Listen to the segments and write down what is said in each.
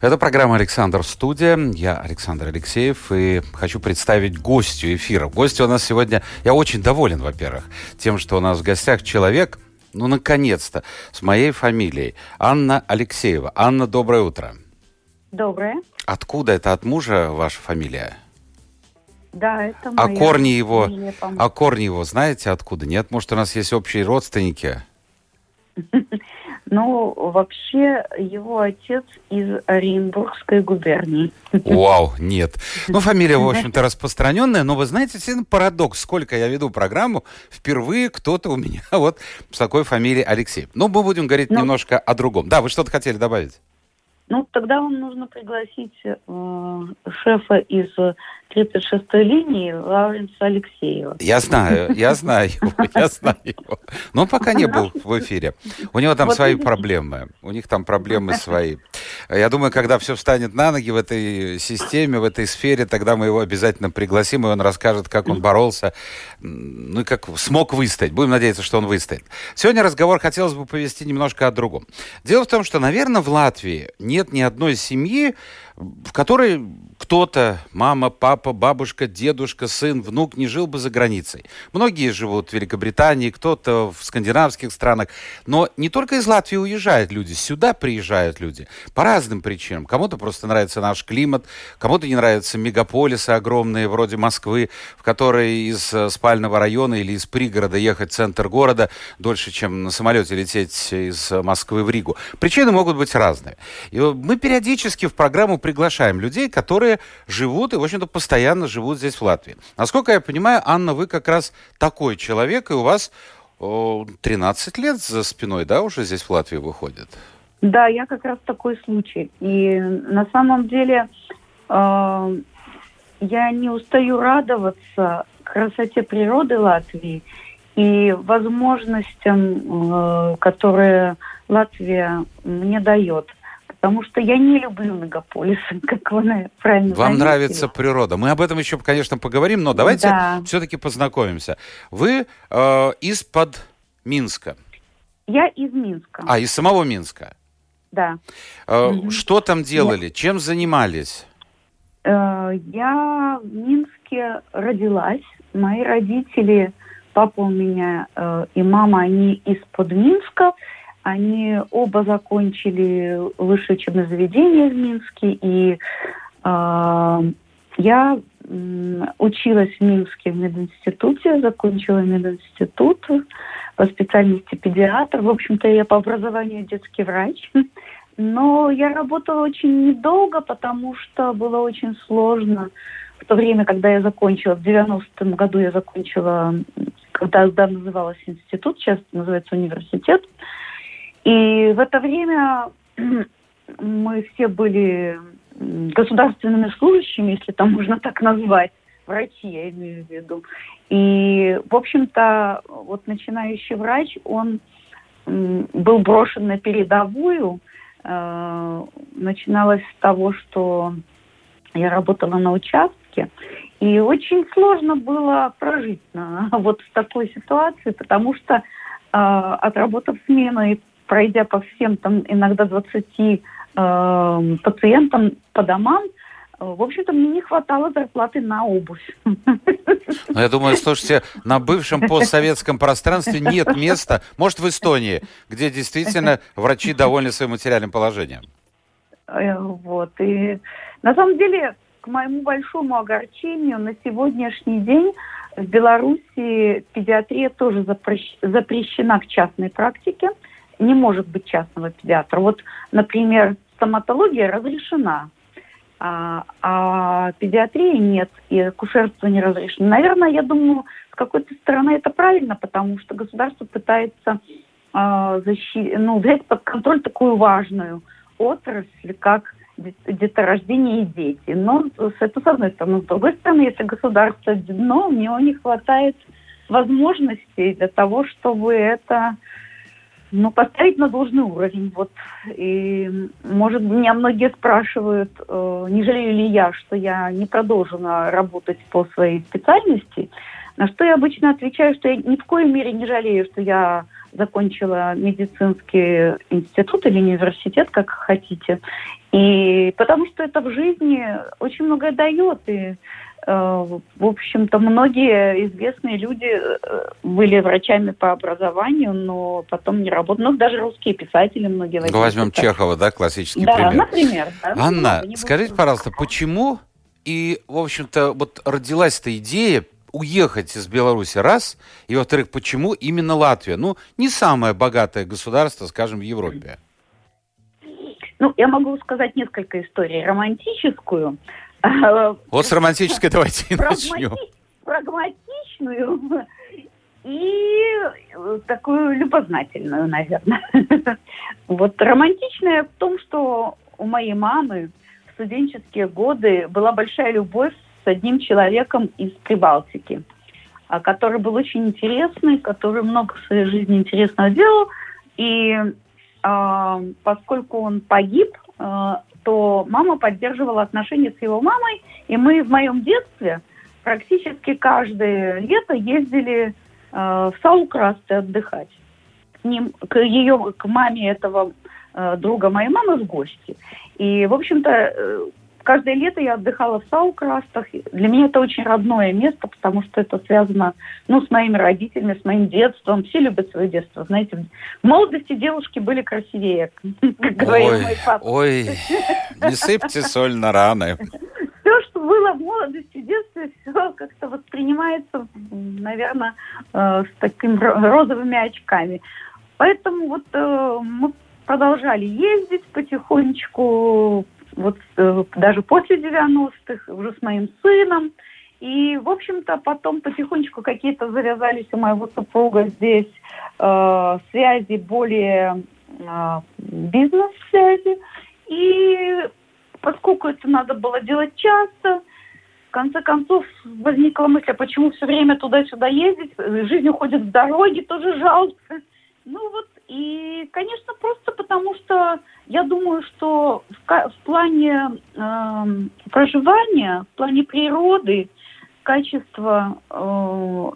Это программа «Александр Студия». Я Александр Алексеев и хочу представить гостю эфира. Гостю у нас сегодня... Я очень доволен, во-первых, тем, что у нас в гостях человек, ну, наконец-то, с моей фамилией. Анна Алексеева. Анна, доброе утро. Доброе. Откуда это от мужа ваша фамилия? Да, это А моя корни его, фамилия, а корни его знаете откуда? Нет, может, у нас есть общие родственники? Ну, вообще, его отец из Оренбургской губернии. Вау, нет. Ну, фамилия, в общем-то, распространенная, но вы знаете, действительно парадокс. Сколько я веду программу, впервые кто-то у меня вот с такой фамилией Алексей. Ну, мы будем говорить Ну. немножко о другом. Да, вы что-то хотели добавить? Ну, тогда вам нужно пригласить э, шефа из 36-й линии Лавренса Алексеева. Я знаю, я знаю его, я знаю его. Но он пока не был в эфире. У него там Вот свои проблемы. У них там проблемы свои. Я думаю, когда все встанет на ноги в этой системе, в этой сфере, тогда мы его обязательно пригласим, и он расскажет, как он боролся, ну и как смог выстоять. Будем надеяться, что он выстоит. Сегодня разговор хотелось бы повести немножко о другом. Дело в том, что, наверное, в Латвии нет ни одной семьи, в которой кто-то, мама, папа, бабушка, дедушка, сын, внук не жил бы за границей. Многие живут в Великобритании, кто-то в скандинавских странах. Но не только из Латвии уезжают люди, сюда приезжают люди по разным причинам. Кому-то просто нравится наш климат, кому-то не нравятся мегаполисы огромные, вроде Москвы, в которые из э, спального района или из пригорода ехать в центр города дольше, чем на самолете лететь из Москвы в Ригу. Причины могут быть разные. И мы периодически в программу приглашаем людей, которые живут и, в общем-то, постоянно живут здесь, в Латвии. Насколько я понимаю, Анна, вы как раз такой человек, и у вас о, 13 лет за спиной, да, уже здесь в Латвии выходит? Да, я как раз такой случай. И на самом деле э, я не устаю радоваться красоте природы Латвии и возможностям, э, которые Латвия мне дает. Потому что я не люблю мегаполисы, как вы правильно Вам заметили. нравится природа. Мы об этом еще, конечно, поговорим, но давайте Да. все-таки познакомимся. Вы э, из-под Минска. Я из Минска, А, из самого Минска. да. Э, Мгм. Что там делали? Чем занимались? Э, Я в Минске родилась. Мои родители, папа у меня э, и мама, они из-под Минска. Они оба закончили высшее учебное заведение в Минске. И э, я училась в Минске в мединституте, закончила мединститут по специальности педиатр. В общем-то, я по образованию детский врач. Но я работала очень недолго, потому что было очень сложно. В то время, когда я закончила, в 90-м году я закончила, когда тогда называлось институт, сейчас называется университет. И в это время мы все были государственными служащими, если там можно так назвать, врачи, я имею в виду. И, в общем-то, вот начинающий врач, он был брошен на передовую. Э, Начиналось с того, что я работала на участке, и очень сложно было прожить на, вот в такой ситуации, потому что э, отработав смену и пройдя по всем там иногда 20 э, пациентам по домам, э, в общем-то, мне не хватало зарплаты на обувь. Ну, я думаю, слушайте, на бывшем постсоветском пространстве нет места, может, в Эстонии, где действительно врачи довольны своим материальным положением. Э, Вот. И на самом деле, к моему большому огорчению, на сегодняшний день в Беларуси педиатрия тоже запрещ- запрещена к частной практике. Не может быть частного педиатра. Вот, например, стоматология разрешена, а, а педиатрии нет, и акушерство не разрешено. Наверное, я думаю, с какой-то стороны это правильно, потому что государство пытается а, защи- ну, взять под контроль такую важную отрасль, как де- деторождение и дети. Но это с одной стороны. С другой стороны, если государство дно, у него не хватает возможностей для того, чтобы это ну, поставить на должный уровень. Вот. И, может, меня многие спрашивают, э, не жалею ли я, что я не продолжена работать по своей специальности. На что я обычно отвечаю, что я ни в коей мере не жалею, что я закончила медицинский институт или университет, как хотите. И потому что это в жизни очень многое дает. И в общем-то, многие известные люди э, были врачами по образованию, но потом не работали. Ну, даже русские писатели многие. Ну, возьмем писатели. Чехова, да, классический да, пример. например. Да, Анна, ну, скажите, пожалуйста, почему и, в общем-то, вот родилась эта идея уехать из Беларуси, раз, и, во-вторых, почему именно Латвия? Ну, не самое богатое государство, скажем, в Европе. Ну, я могу сказать несколько историй. Романтическую, вот с романтической давайте начнем. Прагматичную и такую любознательную, наверное. Вот романтичная в том, что у моей мамы в студенческие годы была большая любовь с одним человеком из Прибалтики, а, который был очень интересный, который много в своей жизни интересного делал. И э, поскольку он погиб, э, что мама поддерживала отношения с его мамой, и мы в моем детстве практически каждое лето ездили э, в Саукрасты отдыхать к ним, к ее, к маме этого э, друга моей мамы в гости. И, в общем-то, каждое лето я отдыхала в Саукрастах. Для меня это очень родное место, потому что это связано ну, с моими родителями, с моим детством. Все любят свое детство. Знаете, в молодости девушки были красивее, как говорил ой, мой папа. Ой, не сыпьте соль на раны. Все, что было в молодости, в детстве, все как-то воспринимается, наверное, э, с такими розовыми очками. Поэтому вот э, мы продолжали ездить потихонечку, вот э, даже после 90-х, уже с моим сыном. И, в общем-то, потом потихонечку какие-то завязались у моего супруга здесь э, связи более э, бизнес-связи. И поскольку это надо было делать часто, в конце концов возникла мысль, а почему все время туда-сюда ездить, жизнь уходит в дороге, тоже жалко. Ну вот, и, конечно, просто потому что я думаю, что в, в плане э, проживания, в плане природы, качества э,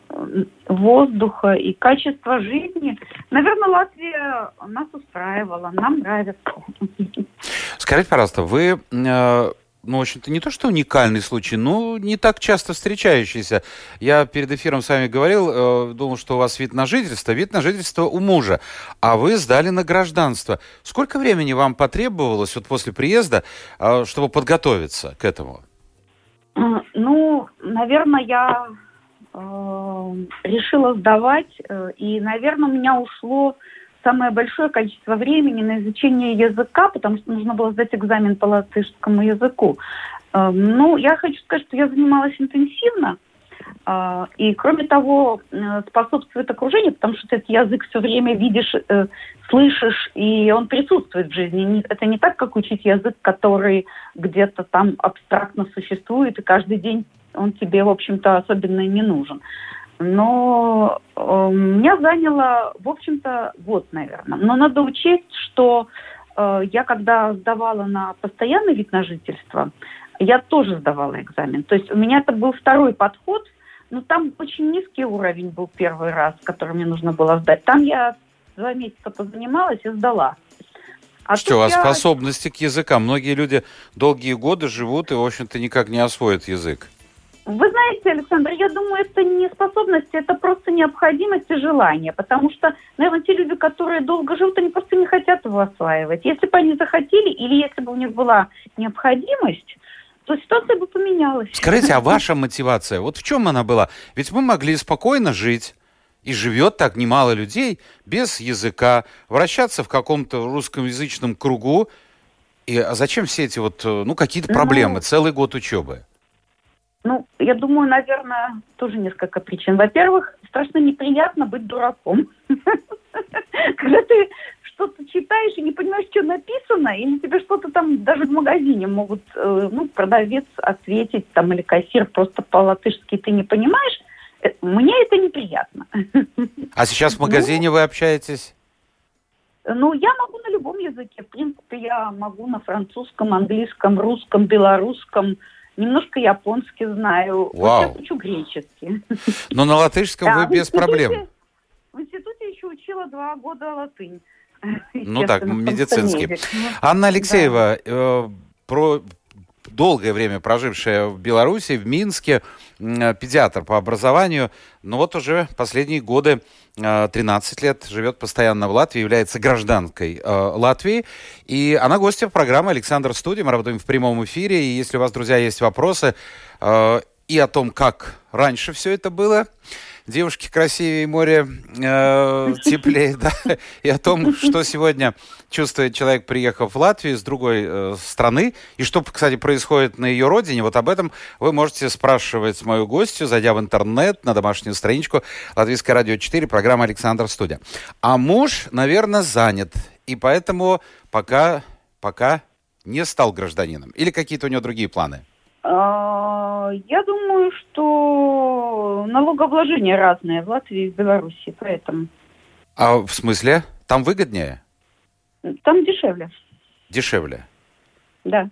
воздуха и качества жизни, наверное, Латвия нас устраивала, нам нравится. Скажите, пожалуйста, вы э, ну, в общем-то, не то, что уникальный случай, но не так часто встречающийся. Я перед эфиром с вами говорил, э, думал, что у вас вид на жительство, вид на жительство у мужа, а вы сдали на гражданство. Сколько времени вам потребовалось вот после приезда, э, чтобы подготовиться к этому? Ну, наверное, я э, решила сдавать, э, и, наверное, у меня ушло самое большое количество времени на изучение языка, потому что нужно было сдать экзамен по латышскому языку. Эм, ну, я хочу сказать, что я занималась интенсивно, э, и, кроме того, э, способствует окружение, потому что этот язык все время видишь, э, слышишь, и он присутствует в жизни. Это не так, как учить язык, который где-то там абстрактно существует, и каждый день он тебе, в общем-то, особенно не нужен. Но э, меня заняло, в общем-то, год, наверное. Но надо учесть, что э, я когда сдавала на постоянный вид на жительство, я тоже сдавала экзамен. То есть у меня это был второй подход, но там очень низкий уровень был первый раз, который мне нужно было сдать. Там я два месяца позанималась и сдала. А что, вас я... способности к языкам? Многие люди долгие годы живут и, в общем-то, никак не освоят язык. Вы знаете, Александр, я думаю, это не способность, это просто необходимость и желание, потому что, наверное, те люди, которые долго живут, они просто не хотят его осваивать. Если бы они захотели, или если бы у них была необходимость, то ситуация бы поменялась. Скажите, а ваша мотивация, вот в чем она была? Ведь мы могли спокойно жить, и живет так немало людей без языка, вращаться в каком-то русскоязычном кругу. И а зачем все эти вот, э, ну, какие-то проблемы, ну, целый год учебы? Ну, я думаю, наверное, тоже несколько причин. Во-первых, страшно неприятно быть дураком. Когда ты что-то читаешь и не понимаешь, что написано, или тебе что-то там даже в магазине могут, э, ну, продавец ответить там или кассир просто по-латышски ты не понимаешь, э, мне это неприятно. А сейчас в ну, магазине ну, вы общаетесь? Ну, я могу на любом языке. В принципе, я могу на французском, английском, русском, белорусском, немножко японский знаю. Вау. Вот я учу греческий. Но на латышском да, вы без проблем. В институте еще учила два года латынь. Ну так, медицинский. Анна Алексеева, да. э, про долгое время прожившая в Беларуси, в Минске, педиатр по образованию, но вот уже последние годы 13 э, лет живет постоянно в Латвии, является гражданкой э, Латвии. И она гостья программы «Александр Студия». Мы работаем в прямом эфире. И если у вас, друзья, есть вопросы э, и о том, как раньше все это было, девушки красивее, море э, теплее, да, и о том, что сегодня чувствует человек, приехав в Латвию с другой э, страны, и что, кстати, происходит на ее родине, вот об этом вы можете спрашивать мою гостью, зайдя в интернет, на домашнюю страничку Латвийское радио 4, программа «Александр Студия». А муж, наверное, занят, и поэтому пока, пока не стал гражданином. Или какие-то у него другие планы? Я думаю, что налогообложения разные в Латвии и в Беларуси, поэтому. А в смысле? Там выгоднее? Там дешевле. Дешевле? Да.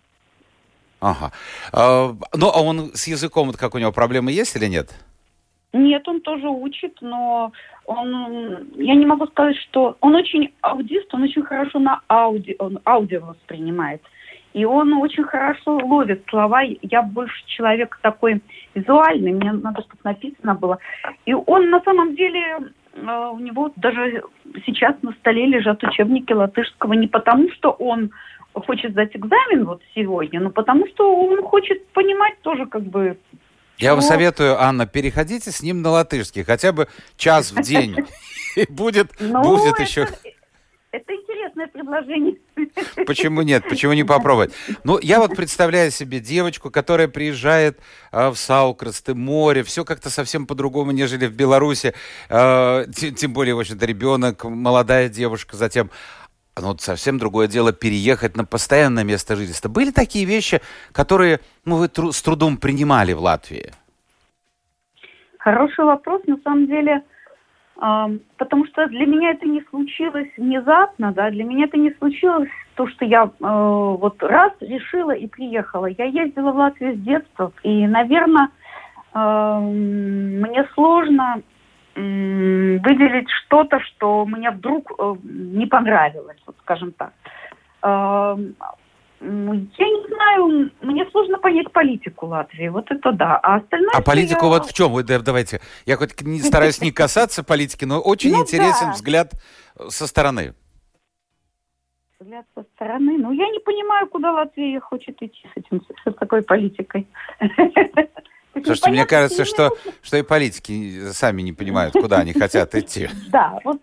Ага. А, ну, а он с языком, как у него проблемы есть или нет? Нет, он тоже учит, но он, я не могу сказать, что он очень аудист, он очень хорошо на ауди, он аудио воспринимает. И он очень хорошо ловит слова. Я больше человек такой визуальный, мне надо, чтобы написано было. И он на самом деле, э, у него даже сейчас на столе лежат учебники латышского не потому, что он хочет сдать экзамен вот сегодня, но потому что он хочет понимать тоже как бы я вам советую, Анна, переходите с ним на латышский, хотя бы час в день. И будет, ну, будет еще... Это интересное предложение. Почему нет? Почему не попробовать? Ну, я вот представляю себе девочку, которая приезжает э, в Саукрасты, море, все как-то совсем по-другому, нежели в Беларуси. Э, тем, более, в общем-то, ребенок, молодая девушка, затем ну, совсем другое дело переехать на постоянное место жительства. Были такие вещи, которые ну, вы тру- с трудом принимали в Латвии? Хороший вопрос. На самом деле, потому что для меня это не случилось внезапно, да, для меня это не случилось то, что я э, вот раз решила и приехала. Я ездила в Латвию с детства, и, наверное, э, мне сложно э, выделить что-то, что мне вдруг э, не понравилось, вот скажем так. Я не знаю, мне сложно понять политику Латвии, вот это да. А остальное... А политику я... вот в чем? Вы давайте, я хоть не стараюсь не касаться политики, но очень ну, интересен да. взгляд э, со стороны. Взгляд со стороны? Ну, я не понимаю, куда Латвия хочет идти с этим, с такой политикой. Слушайте, мне кажется, что, что и политики сами не понимают, куда они хотят идти. Да, вот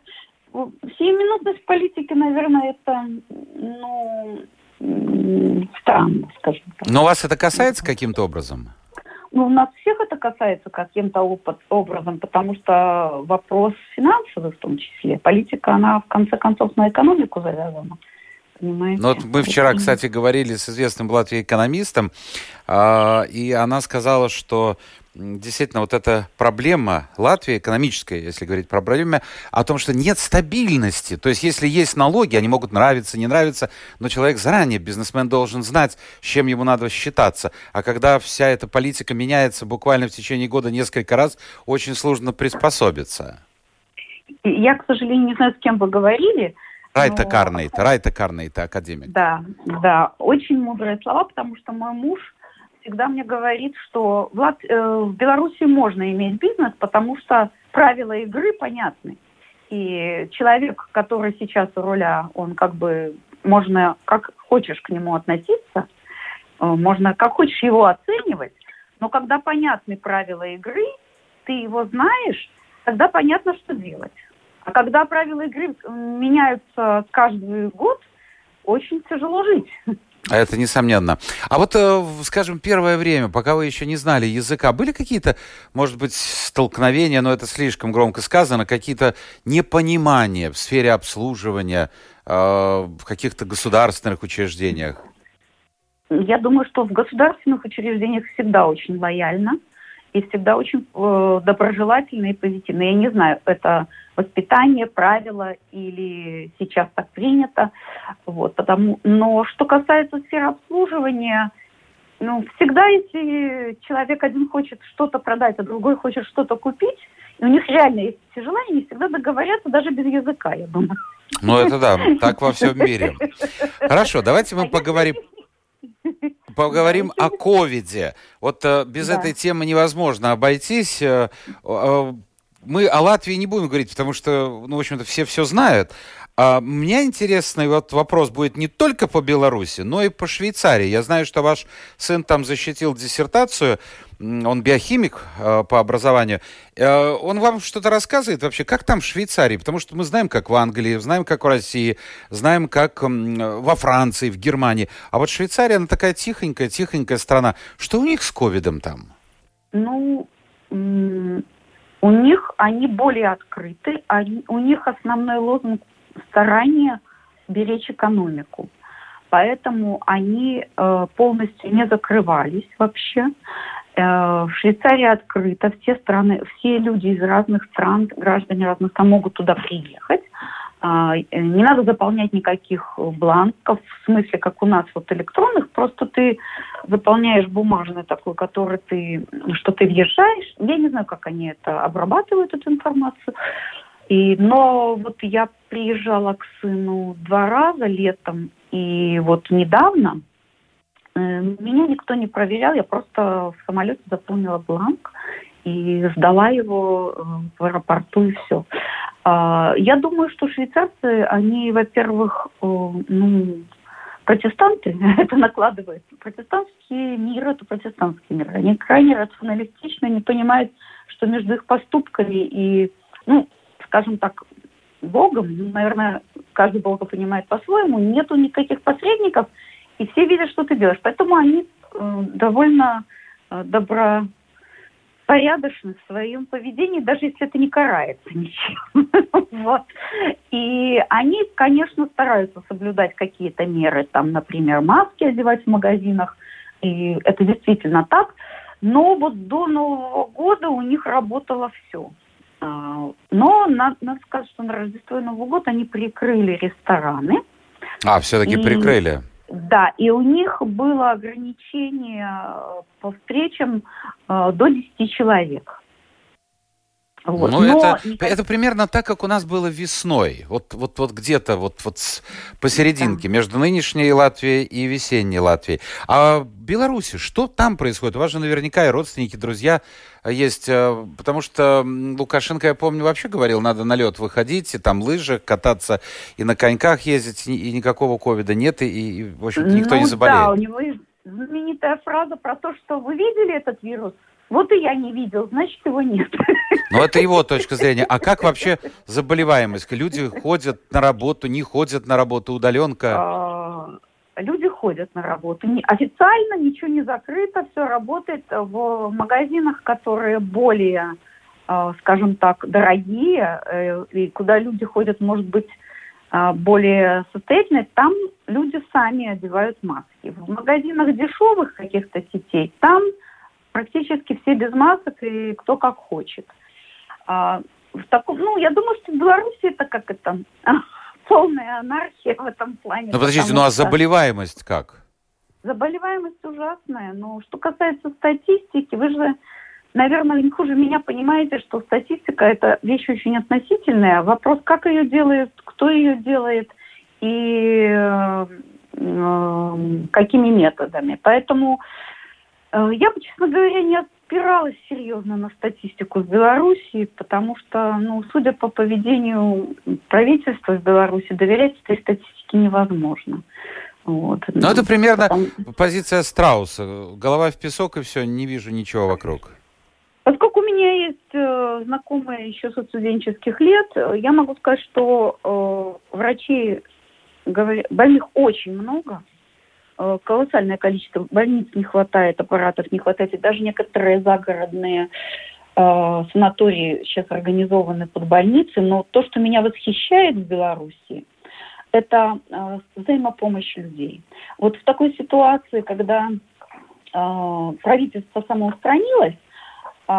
сиюминутность политики, наверное, это, ну, странно, скажем так. Но вас это касается каким-то образом? Ну, у нас всех это касается каким-то образом, потому что вопрос финансовый в том числе. Политика, она в конце концов на экономику завязана. Понимаете? Ну, вот мы вчера, кстати, говорили с известным в Латвии экономистом, э, и она сказала, что действительно вот эта проблема Латвии, экономическая, если говорить про проблему, о том, что нет стабильности. То есть если есть налоги, они могут нравиться, не нравиться, но человек заранее, бизнесмен должен знать, с чем ему надо считаться. А когда вся эта политика меняется буквально в течение года несколько раз, очень сложно приспособиться. Я, к сожалению, не знаю, с кем вы говорили. Райта. Карнейта, Райта Карнейта, академик. Да, да, очень мудрые слова, потому что мой муж всегда мне говорит, что в, Лат... э, в Беларуси можно иметь бизнес, потому что правила игры понятны. И человек, который сейчас у руля, он как бы можно как хочешь к нему относиться, э, можно как хочешь его оценивать, но когда понятны правила игры, ты его знаешь, тогда понятно, что делать. А когда правила игры меняются каждый год, очень тяжело жить. А это несомненно. А вот, э, скажем, первое время, пока вы еще не знали языка, были какие-то, может быть, столкновения, но это слишком громко сказано, какие-то непонимания в сфере обслуживания э, в каких-то государственных учреждениях? Я думаю, что в государственных учреждениях всегда очень лояльно. И всегда очень э, доброжелательные и позитивные. Я не знаю, это воспитание, правила или сейчас так принято. Вот, потому, но что касается сферы обслуживания, ну, всегда, если человек один хочет что-то продать, а другой хочет что-то купить, и у них реально есть все желания, они всегда договорятся даже без языка, я думаю. Ну, это да, так во всем мире. Хорошо, давайте мы поговорим поговорим о ковиде. Вот э, без да. этой темы невозможно обойтись. Э, э, мы о Латвии не будем говорить, потому что, ну, в общем-то, все все знают. А мне интересный вот вопрос будет не только по Беларуси, но и по Швейцарии. Я знаю, что ваш сын там защитил диссертацию, он биохимик э, по образованию. Э, он вам что-то рассказывает вообще, как там в Швейцарии? Потому что мы знаем, как в Англии, знаем, как в России, знаем, как во Франции, в Германии. А вот Швейцария, она такая тихонькая, тихонькая страна. Что у них с ковидом там? Ну, у них они более открыты, они, у них основной лозунг старание беречь экономику. Поэтому они э, полностью не закрывались вообще. Э, в Швейцарии открыто, все страны, все люди из разных стран, граждане разных стран могут туда приехать. Э, не надо заполнять никаких бланков, в смысле, как у нас вот электронных, просто ты заполняешь бумажный такой, который ты, что ты въезжаешь. Я не знаю, как они это обрабатывают, эту информацию. И, но вот я приезжала к сыну два раза летом, и вот недавно меня никто не проверял, я просто в самолете заполнила бланк и сдала его э, в аэропорту и все. А, я думаю, что швейцарцы, они, во-первых, э, ну, протестанты, это накладывает. Протестантский мир – это протестантский мир. Они крайне рационалистичны, не понимают, что между их поступками и, ну, скажем так, Богом, ну, наверное, каждый Бога понимает по-своему, нету никаких посредников, и все видят, что ты делаешь. Поэтому они э, довольно э, добропорядочны в своем поведении, даже если это не карается ничем. вот. И они, конечно, стараются соблюдать какие-то меры, там, например, маски одевать в магазинах, и это действительно так. Но вот до Нового года у них работало все. А, но надо, надо сказать, что на Рождество и Новый год они прикрыли рестораны. А, все-таки и, прикрыли. Да, и у них было ограничение э, по встречам э, до 10 человек. Вот. Ну, это, никак... это примерно так, как у нас было весной. Вот, вот, вот где-то вот, вот посерединке, да. между нынешней Латвией и весенней Латвией. А в Беларуси, что там происходит? У вас же наверняка и родственники, друзья есть. Э, потому что Лукашенко, я помню, вообще говорил, надо на лед выходить, и там лыжи, кататься, и на коньках ездить, и никакого ковида нет, и, и в общем-то, никто ну, не заболеет. Да, у него знаменитая фраза про то, что вы видели этот вирус? Вот и я не видел, значит, его нет. Ну, это его точка зрения. А как вообще заболеваемость? Люди ходят на работу, не ходят на работу, удаленка? А, люди ходят на работу. Официально ничего не закрыто, все работает в магазинах, которые более, а, скажем так, дорогие, э, и куда люди ходят, может быть, а, более состоятельные, там люди сами одевают маски. В магазинах дешевых каких-то сетей, там практически все без масок и кто как хочет. А, в таком, ну, я думаю, что в Беларуси это как это полная анархия в этом плане. Ну, подождите, ну а заболеваемость как? Заболеваемость ужасная. Но что касается статистики, вы же, наверное, не хуже меня понимаете, что статистика – это вещь очень относительная. Вопрос, как ее делает, кто ее делает и э, э, какими методами. Поэтому я бы, честно говоря, не опиралась серьезно на статистику в Беларуси, потому что, ну, судя по поведению правительства в Беларуси, доверять этой статистике невозможно. Вот. Ну, это примерно Потом... позиция Страуса. Голова в песок и все, не вижу ничего вокруг. Поскольку у меня есть э, знакомые еще со студенческих лет, я могу сказать, что э, врачей говорят, больных очень много, Э, колоссальное количество больниц не хватает, аппаратов не хватает, и даже некоторые загородные э, санатории сейчас организованы под больницы, но то, что меня восхищает в Беларуси, это э, взаимопомощь людей. Вот в такой ситуации, когда э, правительство самоустранилось,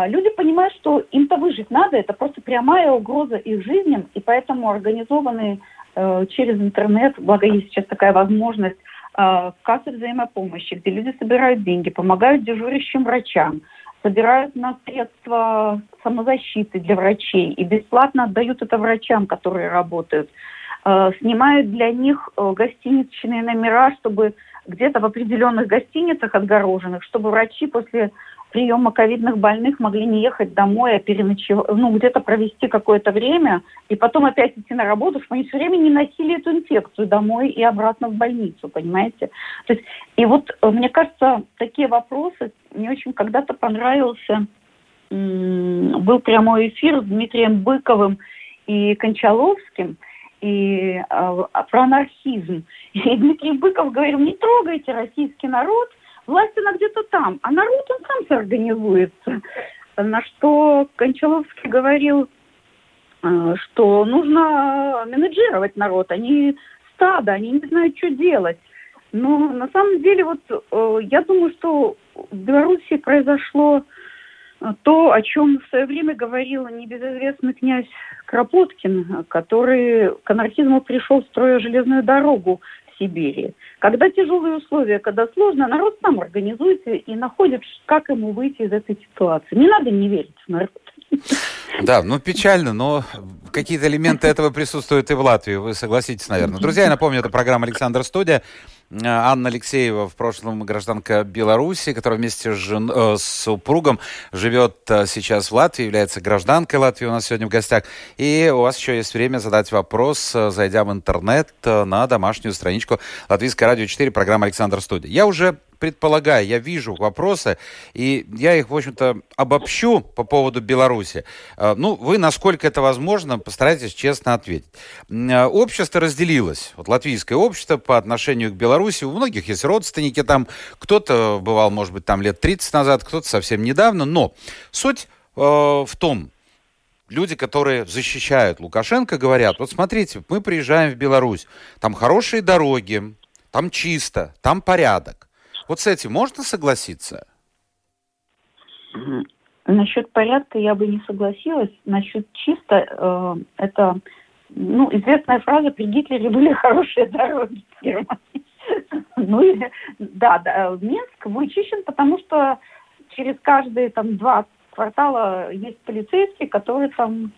люди понимают, что им-то выжить надо, это просто прямая угроза их жизням, и поэтому организованы э, через интернет, благо есть сейчас такая возможность, э, кассы взаимопомощи, где люди собирают деньги, помогают дежурящим врачам, собирают на средства самозащиты для врачей и бесплатно отдают это врачам, которые работают. Э, снимают для них э, гостиничные номера, чтобы где-то в определенных гостиницах отгороженных, чтобы врачи после приема ковидных больных могли не ехать домой, а переночевать, ну, где-то провести какое-то время, и потом опять идти на работу, чтобы они все время не носили эту инфекцию домой и обратно в больницу, понимаете? То есть, и вот, э, мне кажется, такие вопросы, мне очень когда-то понравился, был прямой эфир с Дмитрием Быковым и Кончаловским, и э, про анархизм. И Дмитрий Быков говорил, не трогайте российский народ, Власть она где-то там, а народ он сам соорганизуется. На что Кончаловский говорил, э, что нужно менеджировать народ, они стадо, они не знают, что делать. Но на самом деле вот э, я думаю, что в Беларуси произошло э, то, о чем в свое время говорил небезызвестный князь Кропоткин, который к анархизму пришел, строя железную дорогу Сибири. Когда тяжелые условия, когда сложно, народ сам организуется и находит, как ему выйти из этой ситуации. Не надо не верить в народ. Да, ну печально, но какие-то элементы этого присутствуют и в Латвии, вы согласитесь, наверное. Друзья, я напомню, это программа «Александр Студия». Э, Анна Алексеева, в прошлом гражданка Беларуси, которая вместе с, жен... э, с супругом живет э, сейчас в Латвии, является гражданкой Латвии у нас сегодня в гостях. И у вас еще есть время задать вопрос, зайдя в интернет на домашнюю страничку Латвийское радио 4, программа «Александр Студия». Я уже предполагаю, я вижу вопросы, и я их, в общем-то, обобщу по поводу Беларуси. Э, ну, вы, насколько это возможно, постарайтесь честно ответить. Э, общество разделилось. Вот латвийское общество по отношению к Беларуси. У многих есть родственники там. Кто-то бывал, может быть, там лет 30 назад, кто-то совсем недавно. Но суть э, в том, люди, которые защищают Лукашенко, говорят, вот смотрите, мы приезжаем в Беларусь, там хорошие дороги, там чисто, там порядок. Вот с этим можно согласиться? Насчет порядка я бы не согласилась. Насчет чисто, э, это ну, известная фраза «При Гитлере были хорошие дороги в Германии». Ну, и, да, да, Минск вычищен, потому что через каждые там два квартала есть полицейские, которые там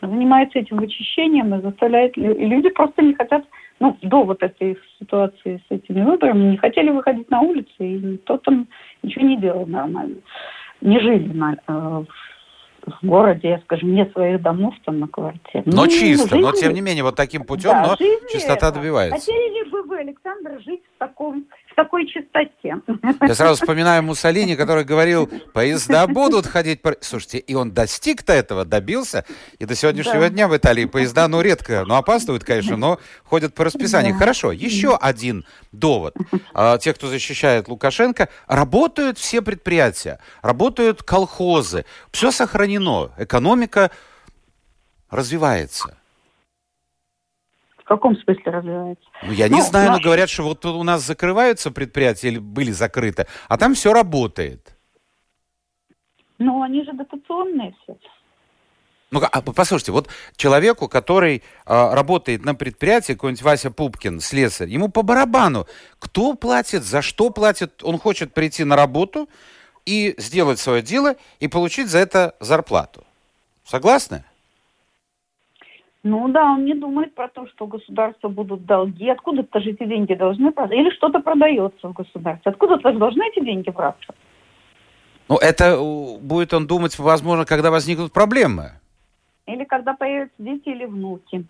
занимаются этим вычищением и заставляют... Люди просто не хотят ну, до вот этой ситуации с этими выборами не хотели выходить на улицы, и никто там ничего не делал нормально. Не жили на, э, в городе, скажем, не своих домов там на квартире. Но ну, чисто, жизнь... но тем не менее вот таким путем, да, но чистота добивается. Хотели бы вы, Александр, жить в таком в такой чистоте. Я сразу вспоминаю Муссолини, который говорил, поезда будут ходить. Слушайте, и он достиг-то этого, добился. И до сегодняшнего да. дня в Италии поезда, ну, редко, ну, опаздывают, конечно, но ходят по расписанию. Да. Хорошо, еще один довод. А, те, кто защищает Лукашенко, работают все предприятия, работают колхозы, все сохранено, экономика развивается. В каком смысле развивается? Ну, я ну, не знаю, наш... но говорят, что вот у нас закрываются предприятия или были закрыты, а там все работает. Ну, они же дотационные все. Ну, а, послушайте, вот человеку, который а, работает на предприятии, какой-нибудь Вася Пупкин, слесарь, ему по барабану, кто платит, за что платит, он хочет прийти на работу и сделать свое дело и получить за это зарплату. Согласны? Ну да, он не думает про то, что у государства будут долги. Откуда-то же эти деньги должны продаться. Или что-то продается в государстве. Откуда-то же должны эти деньги браться. Ну, это будет он думать, возможно, когда возникнут проблемы. Или когда появятся дети или внуки,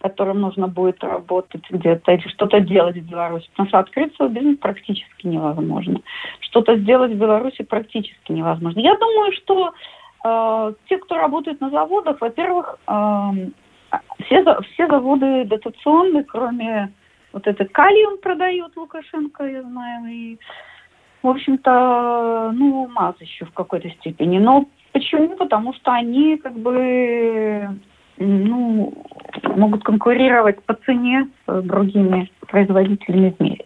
которым нужно будет работать где-то или что-то делать в Беларуси. Потому что открыть свой бизнес практически невозможно. Что-то сделать в Беларуси практически невозможно. Я думаю, что э, те, кто работает на заводах, во-первых, э, все, все заводы дотационные, кроме вот это он продает Лукашенко, я знаю, и, в общем-то, ну, МАЗ еще в какой-то степени. Но почему? Потому что они как бы, ну, могут конкурировать по цене с другими производителями в мире.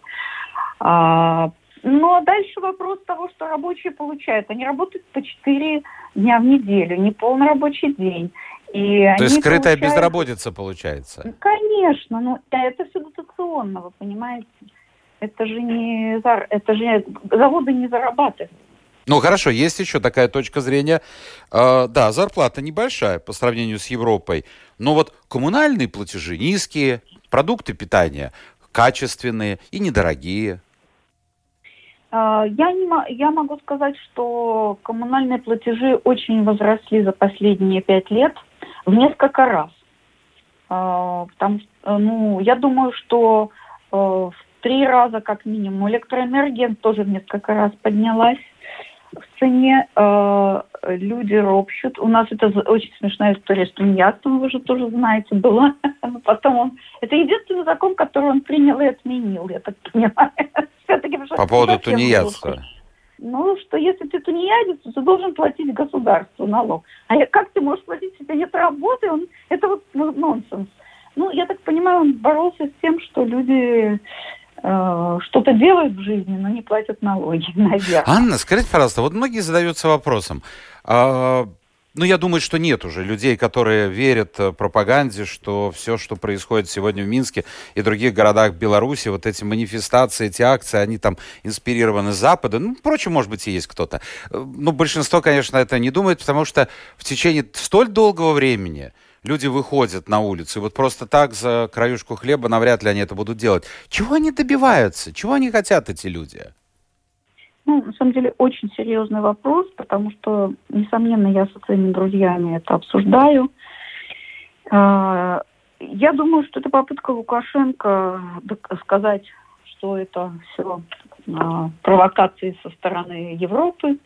А, Но дальше вопрос того, что рабочие получают. Они работают по 4 дня в неделю, не полный рабочий день. И То есть скрытая получают... безработица получается? Конечно, но это все дотационно, вы понимаете. Это же не это же заводы не зарабатывают. Ну хорошо, есть еще такая точка зрения. Э, да, зарплата небольшая по сравнению с Европой, но вот коммунальные платежи низкие, продукты питания качественные и недорогие. А, я, не, я могу сказать, что коммунальные платежи очень возросли за последние пять лет в несколько раз. А, потому что, ну, я думаю, что э, в три раза как минимум электроэнергия тоже в несколько раз поднялась в цене. Э, люди ропщут. У нас это очень смешная история с тунеядцем, вы же тоже знаете, была. Но потом он... Это единственный закон, который он принял и отменил, я так понимаю. По поводу тунеядства. Ну, что если ты тунеядец, то ты должен платить государству налог. А как ты можешь платить, если нет работы? Он, это вот ну, нонсенс. Ну, я так понимаю, он боролся с тем, что люди Э, что-то делают в жизни, но не платят налоги, наверное. Анна, скажите, пожалуйста, вот многие задаются вопросом. А, ну, я думаю, что нет уже людей, которые верят э, пропаганде, что все, что происходит сегодня в Минске и других городах Беларуси, вот эти манифестации, эти акции, они там инспирированы Запада. Ну, впрочем, может быть, и есть кто-то. Э, ну, большинство, конечно, это не думает, потому что в течение столь долгого времени люди выходят на улицу, и вот просто так за краюшку хлеба навряд ли они это будут делать. Чего они добиваются? Чего они хотят, эти люди? Ну, на самом деле, очень серьезный вопрос, потому что, несомненно, я со своими друзьями это обсуждаю. А, я думаю, что это попытка Лукашенко сказать, что это все а, провокации со стороны Европы,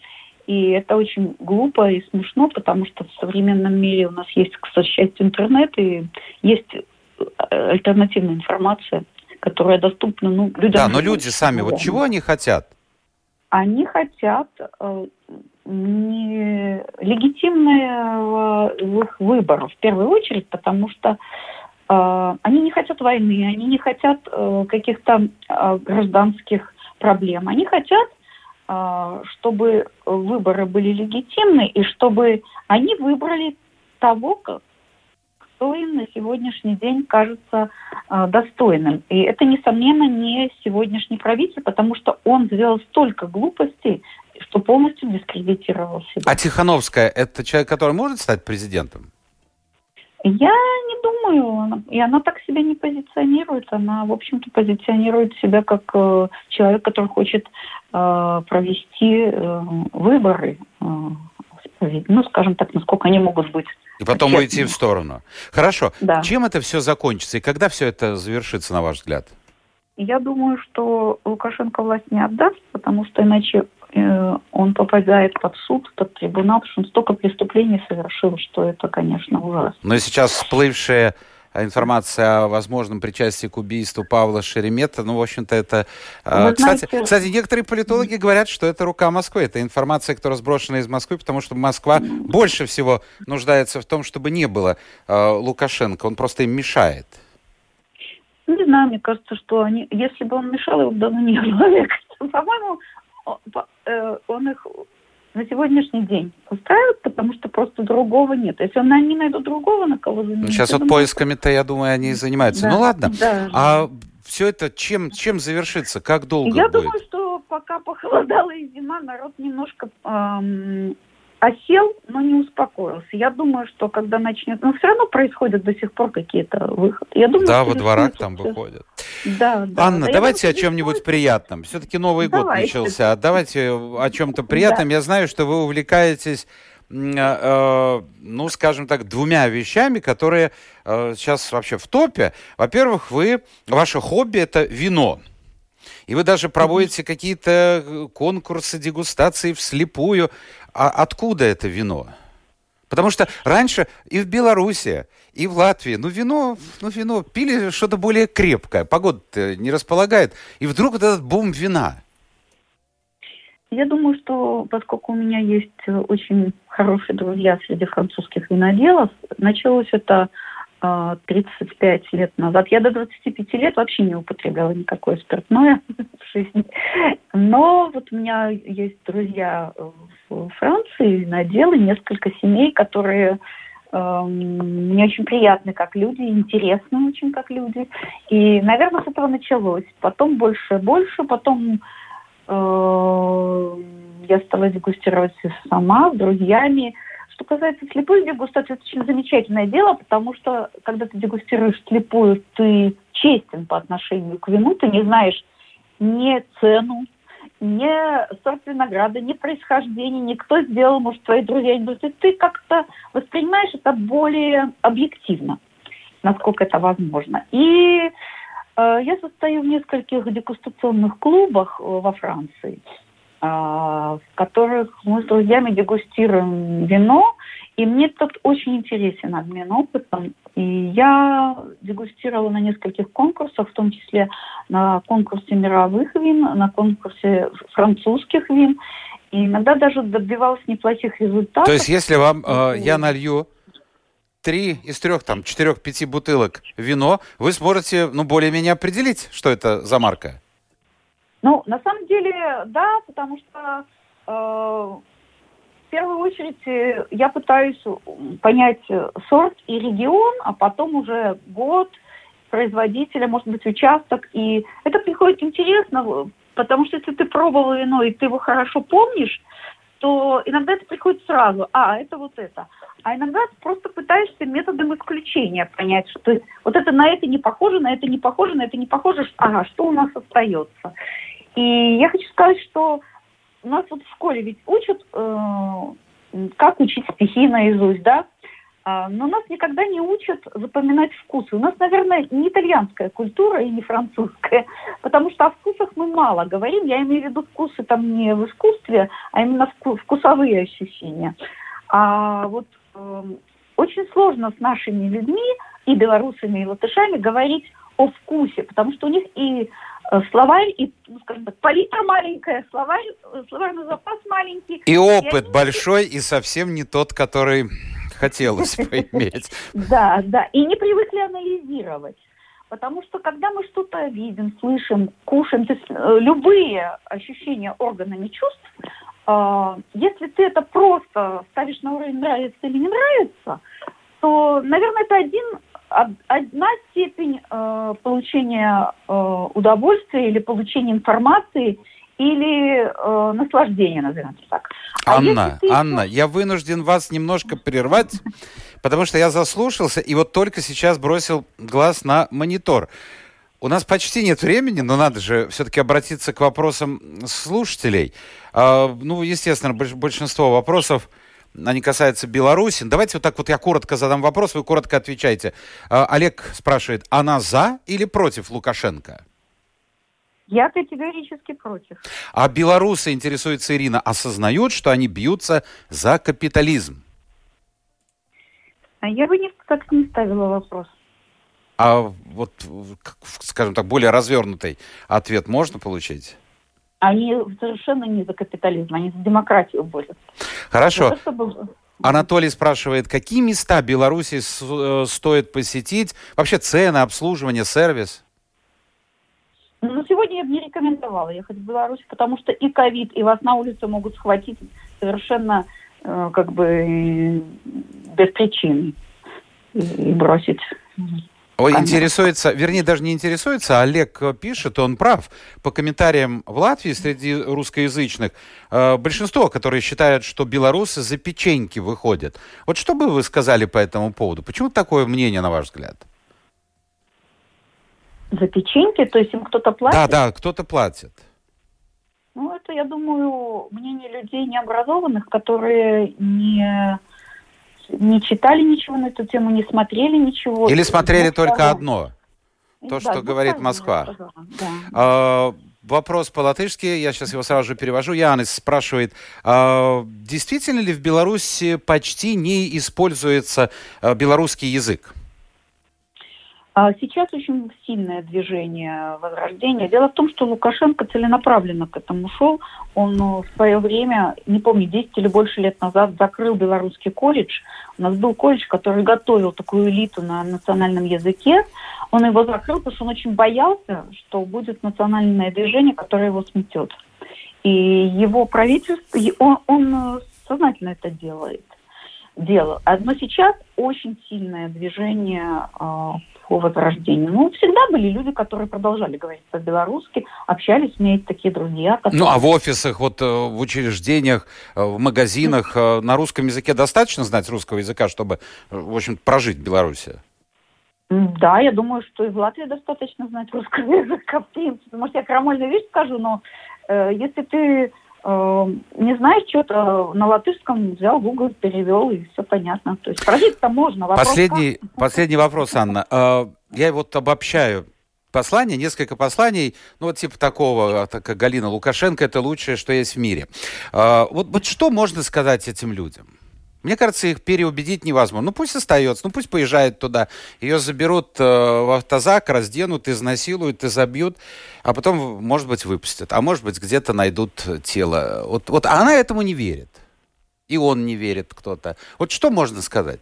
и это очень глупо и смешно, потому что в современном мире у нас есть, к счастью, интернет, и есть э, альтернативная информация, которая доступна ну, людям. Да, но люди сами, вот чего они хотят? Они хотят э, их выбора в первую очередь, потому что э, они не хотят войны, они не хотят э, каких-то гражданских проблем. Они хотят чтобы выборы были легитимны и чтобы они выбрали того, им на сегодняшний день кажется а, достойным. И это, несомненно, не сегодняшний правитель, потому что он сделал столько глупостей, что полностью дискредитировал себя. А Тихановская – это человек, который может стать президентом? Я не думаю, и она так себя не позиционирует. Она, в общем-то, позиционирует себя как э, человек, который хочет э, провести э, выборы, э, ну, скажем так, насколько они могут быть. И потом честными. уйти в сторону. Хорошо. Да. Чем это все закончится и когда все это завершится, на ваш взгляд? Я думаю, что Лукашенко власть не отдаст, потому что иначе Э, он попадает под суд, под трибунал, потому что он столько преступлений совершил, что это, конечно, ужасно. Но сейчас всплывшая информация о возможном причастии к убийству Павла Шеремета. Ну, в общем-то, это... Э, Вы кстати, знаете... кстати, некоторые политологи говорят, что это рука Москвы. Это информация, которая сброшена из Москвы, потому что Москва больше всего нуждается в том, чтобы не было э, Лукашенко. Он просто им мешает. Не знаю, мне кажется, что они... Если бы он мешал, его бы давно не было. По-моему, Э, он их на сегодняшний день устраивает, потому что просто другого нет. Если он, они найдут другого, на кого заменить... Ну, сейчас вот поисками-то, я думаю, они и занимаются. Да, ну ладно. Да. А все это чем, чем завершится? Как долго Я будет? думаю, что пока похолодала и зима, народ немножко эм, осел, но не успокоился. Я думаю, что когда начнет... Но все равно происходят до сих пор какие-то выходы. Я думаю, да, во дворах там выходят. Да, да. Анна, да, давайте о чем-нибудь приятном. Все-таки Новый давайте. год начался. Давайте о чем-то приятном. Да. Я знаю, что вы увлекаетесь э, э, ну, скажем так, двумя вещами, которые э, сейчас вообще в топе. Во-первых, вы, ваше хобби – это вино. И вы даже проводите какие-то э, конкурсы, дегустации вслепую. А откуда это вино? Потому что раньше и в Беларуси, и в Латвии, ну вино, ну вино, пили что-то более крепкое, погода не располагает, и вдруг вот этот бум вина. Я думаю, что поскольку у меня есть очень хорошие друзья среди французских виноделов, началось это 35 а, лет назад. Я до 25 лет вообще не употребляла никакое спиртное в жизни. Но вот у меня есть друзья в Франции, наделы, несколько семей, которые э, мне очень приятны как люди, интересны очень как люди. И, наверное, с этого началось. Потом больше и больше, потом э, я стала дегустировать сама, с друзьями. Что касается слепой дегустации, это очень замечательное дело, потому что, когда ты дегустируешь слепую, ты честен по отношению к вину, ты не знаешь ни цену, ни сорт винограда, ни происхождение, ни кто сделал, может, твои друзья не будут. Ты как-то воспринимаешь это более объективно, насколько это возможно. И э, я состою в нескольких дегустационных клубах э, во Франции. А, в которых мы с друзьями дегустируем вино, и мне тут очень интересен обмен опытом. И я дегустировала на нескольких конкурсах, в том числе на конкурсе мировых вин, на конкурсе французских вин. И иногда даже добивалась неплохих результатов. То есть, если вам э, я налью три из трех, там, четырех-пяти бутылок вино, вы сможете, ну, более-менее определить, что это за марка? Ну, на самом деле, да, потому что э, в первую очередь э, я пытаюсь понять сорт и регион, а потом уже год производителя, может быть, участок. И это приходит интересно, потому что если ты пробовал вино и ты его хорошо помнишь, то иногда это приходит сразу. А, это вот это. А иногда просто пытаешься методом исключения понять, что вот это на это не похоже, на это не похоже, на это не похоже. Ага, что у нас остается? И я хочу сказать, что у нас вот в школе ведь учат, э, как учить стихи наизусть, да? А, но нас никогда не учат запоминать вкусы. У нас, наверное, не итальянская культура и не французская, потому что о вкусах мы мало говорим. Я имею в виду вкусы там не в искусстве, а именно вкусовые ощущения. А вот очень сложно с нашими людьми, и белорусами, и латышами говорить о вкусе, потому что у них и Э, словарь, и, ну, скажем так, палитра маленькая, словарь, э, словарный запас маленький. И опыт и большой, и совсем не тот, который хотелось бы иметь. Да, да, и не привыкли анализировать. Потому что когда мы что-то видим, слышим, кушаем, то есть э, любые ощущения органами чувств, если ты это просто ставишь на уровень нравится или не нравится, то, наверное, это один одна степень э, получения э, удовольствия или получения информации или э, наслаждения, назовем это так. А Анна, ты... Анна, я вынужден вас немножко прервать, потому что я заслушался и вот только сейчас бросил глаз на монитор. У нас почти нет времени, но надо же все-таки обратиться к вопросам слушателей. Э, ну, естественно, большинство вопросов они касаются Беларуси. Давайте вот так вот я коротко задам вопрос, вы коротко отвечаете. А, Олег спрашивает, она за или против Лукашенко? Я категорически против. А белорусы, интересуется Ирина, осознают, что они бьются за капитализм? А я бы не, так не ставила вопрос. А вот, скажем так, более развернутый ответ можно получить? Они совершенно не за капитализм, они за демократию борются. Хорошо. То, чтобы... Анатолий спрашивает, какие места Беларуси э, стоит посетить? Вообще цены, обслуживание, сервис? Ну, сегодня я бы не рекомендовала ехать в Беларусь, потому что и ковид, и вас на улице могут схватить совершенно э, как бы без причин и бросить Ой, интересуется, вернее, даже не интересуется, а Олег пишет, он прав. По комментариям в Латвии среди русскоязычных, э, большинство, которые считают, что белорусы за печеньки выходят. Вот что бы вы сказали по этому поводу? Почему такое мнение, на ваш взгляд? За печеньки? То есть им кто-то платит? Да, да, кто-то платит. Ну, это, я думаю, мнение людей необразованных, которые не не читали ничего на эту тему, не смотрели ничего. Или смотрели только сказал. одно? То, да, что говорит Москва. Да. А, вопрос по-латышски, я сейчас его сразу же перевожу. Янис спрашивает, а, действительно ли в Беларуси почти не используется а, белорусский язык? А сейчас очень сильное движение возрождения. Дело в том, что Лукашенко целенаправленно к этому шел. Он ну, в свое время, не помню, 10 или больше лет назад закрыл белорусский колледж. У нас был колледж, который готовил такую элиту на национальном языке. Он его закрыл, потому что он очень боялся, что будет национальное движение, которое его сметет. И его правительство, он, он сознательно это делает дело. Но сейчас очень сильное движение э, по возрождению. Ну, всегда были люди, которые продолжали говорить по-белорусски, общались, у меня есть такие друзья. Которые... Ну, а в офисах, вот э, в учреждениях, э, в магазинах э, на русском языке достаточно знать русского языка, чтобы, в общем прожить в Беларуси? Да, я думаю, что и в Латвии достаточно знать русского языка, в принципе. Может, я крамольную вещь скажу, но э, если ты не знаешь что-то на латышском, взял Google, перевел, и все понятно. То есть прожить-то можно. Вопрос последний, как? последний вопрос, Анна. Э, я вот обобщаю послание, несколько посланий, ну вот типа такого, как Галина Лукашенко, это лучшее, что есть в мире. Э, вот, вот что можно сказать этим людям? Мне кажется, их переубедить невозможно. Ну пусть остается, ну пусть поезжает туда. Ее заберут э, в автозак, разденут, изнасилуют, изобьют, а потом, может быть, выпустят. А может быть, где-то найдут тело. Вот, вот она этому не верит. И он не верит кто-то. Вот что можно сказать?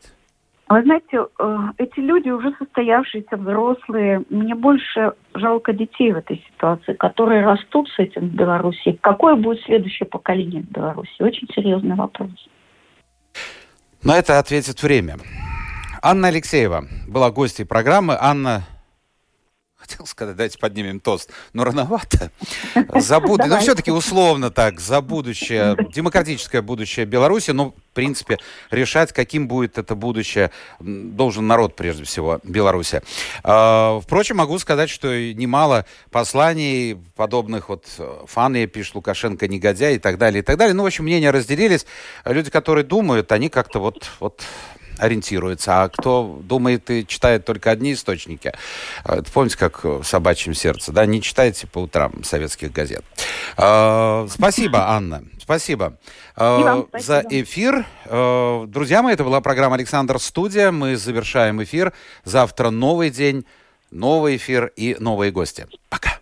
Вы знаете, э, эти люди уже состоявшиеся взрослые. Мне больше жалко детей в этой ситуации, которые растут с этим в Беларуси. Какое будет следующее поколение в Беларуси? Очень серьезный вопрос. На это ответит время. Анна Алексеева была гостьей программы. Анна, хотел сказать, давайте поднимем тост, но рановато. За буд... Но все-таки условно так, за будущее, демократическое будущее Беларуси, но, в принципе, решать, каким будет это будущее, должен народ, прежде всего, Беларуси. А, впрочем, могу сказать, что немало посланий подобных вот Фаны пишет Лукашенко негодяй и так далее, и так далее. Ну, в общем, мнения разделились. Люди, которые думают, они как-то вот, вот ориентируется, а кто думает и читает только одни источники, а, это помните, как в «Собачьем сердце», да, не читайте по утрам советских газет. А, спасибо, Анна, спасибо. А, спасибо. за эфир. Друзья мои, это была программа «Александр Студия». Мы завершаем эфир. Завтра новый день, новый эфир и новые гости. Пока.